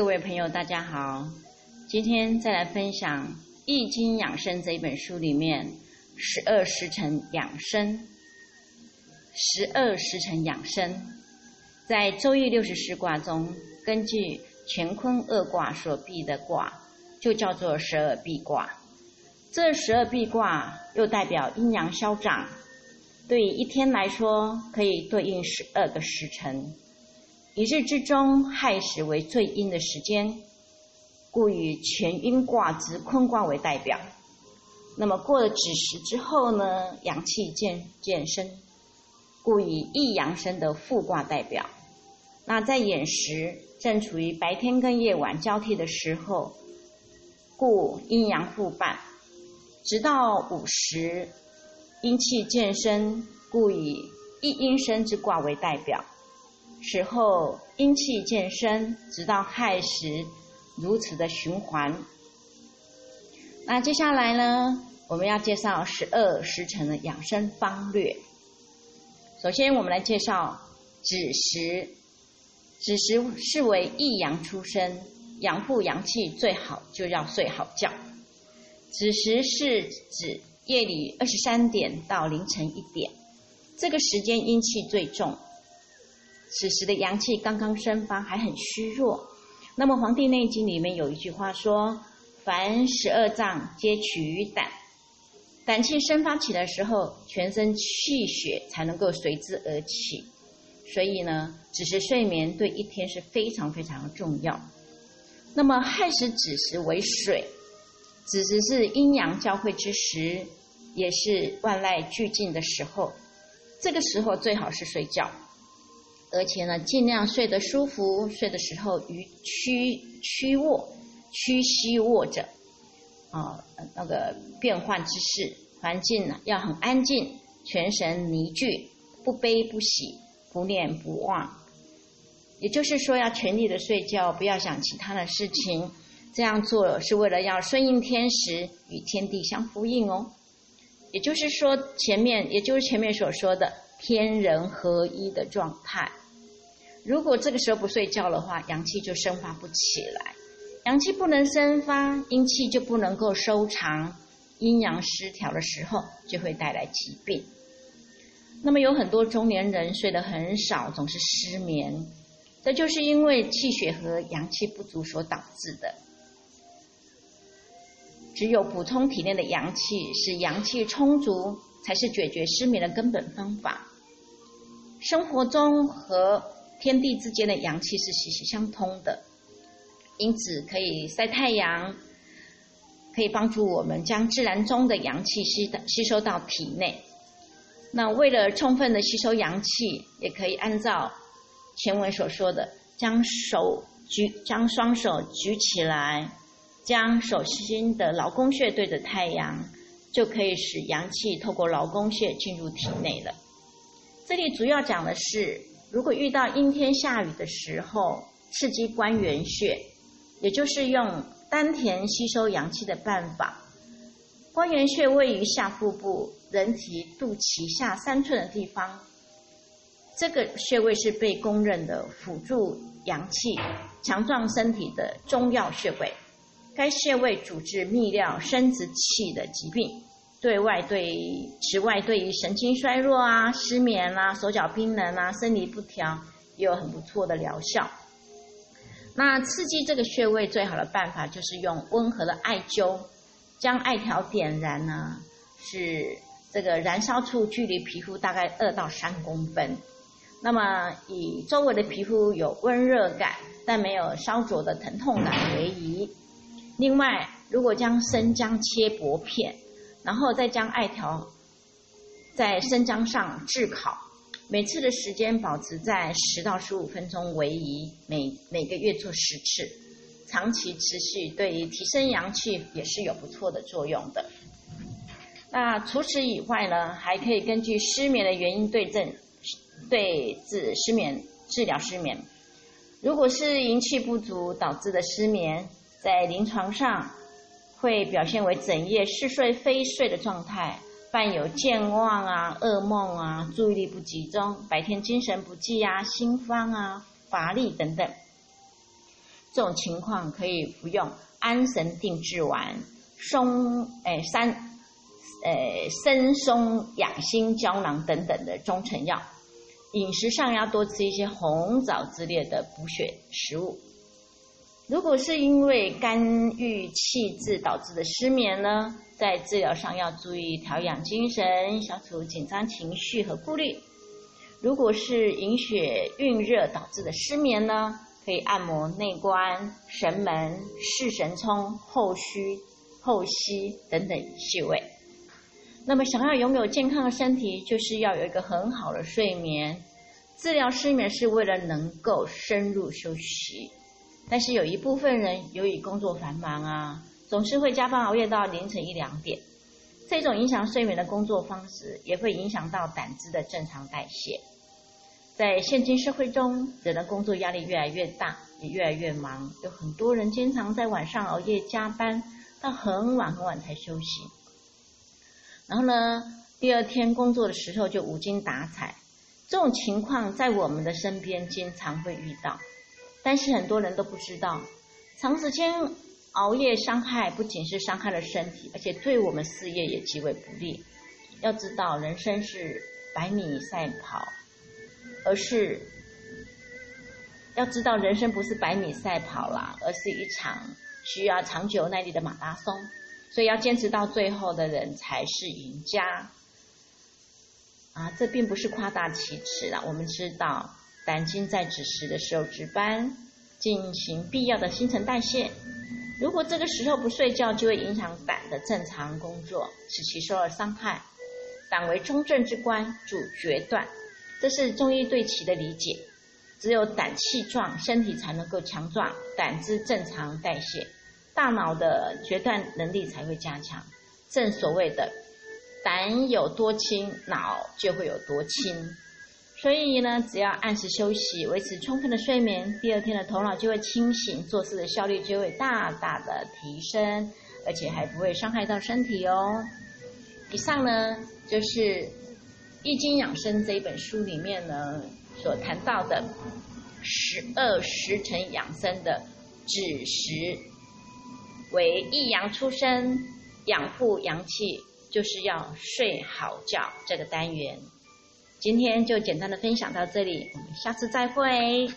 各位朋友，大家好。今天再来分享《易经养生》这一本书里面十二时辰养生。十二时辰养生，在周易六十四卦中，根据乾坤二卦所避的卦，就叫做十二必卦。这十二必卦又代表阴阳消长，对一天来说，可以对应十二个时辰。一日之中，亥时为最阴的时间，故以全阴卦之坤卦为代表。那么过了子时之后呢，阳气渐渐生，故以易阳生的复卦代表。那在寅时正处于白天跟夜晚交替的时候，故阴阳互半。直到午时，阴气渐生，故以一阴生之卦为代表。时候阴气渐生，直到亥时，如此的循环。那接下来呢，我们要介绍十二时辰的养生方略。首先，我们来介绍子时。子时是为一阳出生，养护阳气最好就要睡好觉。子时是指夜里二十三点到凌晨一点，这个时间阴气最重。此时的阳气刚刚生发，还很虚弱。那么《黄帝内经》里面有一句话说：“凡十二脏皆取于胆，胆气生发起的时候，全身气血才能够随之而起。所以呢，子时睡眠对一天是非常非常的重要。那么亥时子时为水，子时是阴阳交汇之时，也是万籁俱静的时候。这个时候最好是睡觉。”而且呢，尽量睡得舒服，睡的时候于屈屈卧、屈膝卧着，啊，那个变换姿势，环境呢要很安静，全神凝聚，不悲不喜，不念不忘。也就是说，要全力的睡觉，不要想其他的事情。这样做是为了要顺应天时，与天地相呼应哦。也就是说，前面也就是前面所说的天人合一的状态。如果这个时候不睡觉的话，阳气就生发不起来，阳气不能生发，阴气就不能够收藏，阴阳失调的时候就会带来疾病。那么有很多中年人睡得很少，总是失眠，这就是因为气血和阳气不足所导致的。只有补充体内的阳气，使阳气充足，才是解决失眠的根本方法。生活中和天地之间的阳气是息息相通的，因此可以晒太阳，可以帮助我们将自然中的阳气吸的吸收到体内。那为了充分的吸收阳气，也可以按照前文所说的，将手举，将双手举起来，将手心的劳宫穴对着太阳，就可以使阳气透过劳宫穴进入体内了。这里主要讲的是。如果遇到阴天下雨的时候，刺激关元穴，也就是用丹田吸收阳气的办法。关元穴位于下腹部人体肚脐下三寸的地方，这个穴位是被公认的辅助阳气、强壮身体的中药穴位。该穴位主治泌尿生殖器的疾病。对外对，此外对于神经衰弱啊、失眠啊、手脚冰冷啊、生理不调，也有很不错的疗效。那刺激这个穴位最好的办法就是用温和的艾灸，将艾条点燃呢，是这个燃烧处距离皮肤大概二到三公分。那么以周围的皮肤有温热感，但没有烧灼的疼痛感为宜。另外，如果将生姜切薄片。然后再将艾条在生姜上炙烤，每次的时间保持在十到十五分钟为宜，每每个月做十次，长期持续对于提升阳气也是有不错的作用的。那除此以外呢，还可以根据失眠的原因对症对治失眠治疗失眠。如果是阴气不足导致的失眠，在临床上。会表现为整夜似睡非睡的状态，伴有健忘啊、噩梦啊、注意力不集中、白天精神不济啊、心慌啊、乏力等等。这种情况可以服用安神定志丸、松诶三诶参松养心胶囊等等的中成药。饮食上要多吃一些红枣之类的补血食物。如果是因为肝郁气滞导致的失眠呢，在治疗上要注意调养精神，消除紧张情绪和顾虑。如果是营血蕴热导致的失眠呢，可以按摩内关、神门、视神聪、后虚、后溪等等穴位。那么，想要拥有健康的身体，就是要有一个很好的睡眠。治疗失眠是为了能够深入休息，但是有一部分人由于工作繁忙啊，总是会加班熬夜到凌晨一两点。这种影响睡眠的工作方式，也会影响到胆汁的正常代谢。在现今社会中，人的工作压力越来越大，也越来越忙，有很多人经常在晚上熬夜加班，到很晚很晚才休息。然后呢，第二天工作的时候就无精打采。这种情况在我们的身边经常会遇到，但是很多人都不知道，长时间熬夜伤害不仅是伤害了身体，而且对我们事业也极为不利。要知道，人生是百米赛跑，而是要知道人生不是百米赛跑啦，而是一场需要长久耐力的马拉松。所以要坚持到最后的人才是赢家，啊，这并不是夸大其词啦。我们知道，胆经在子时的时候值班，进行必要的新陈代谢。如果这个时候不睡觉，就会影响胆的正常工作，使其受到伤害。胆为中正之官，主决断，这是中医对其的理解。只有胆气壮，身体才能够强壮，胆汁正常代谢。大脑的决断能力才会加强，正所谓的胆有多轻，脑就会有多轻。所以呢，只要按时休息，维持充分的睡眠，第二天的头脑就会清醒，做事的效率就会大大的提升，而且还不会伤害到身体哦。以上呢，就是《易经养生》这一本书里面呢所谈到的十二时辰养生的子时。为一阳出生，养护阳气，就是要睡好觉。这个单元，今天就简单的分享到这里，下次再会。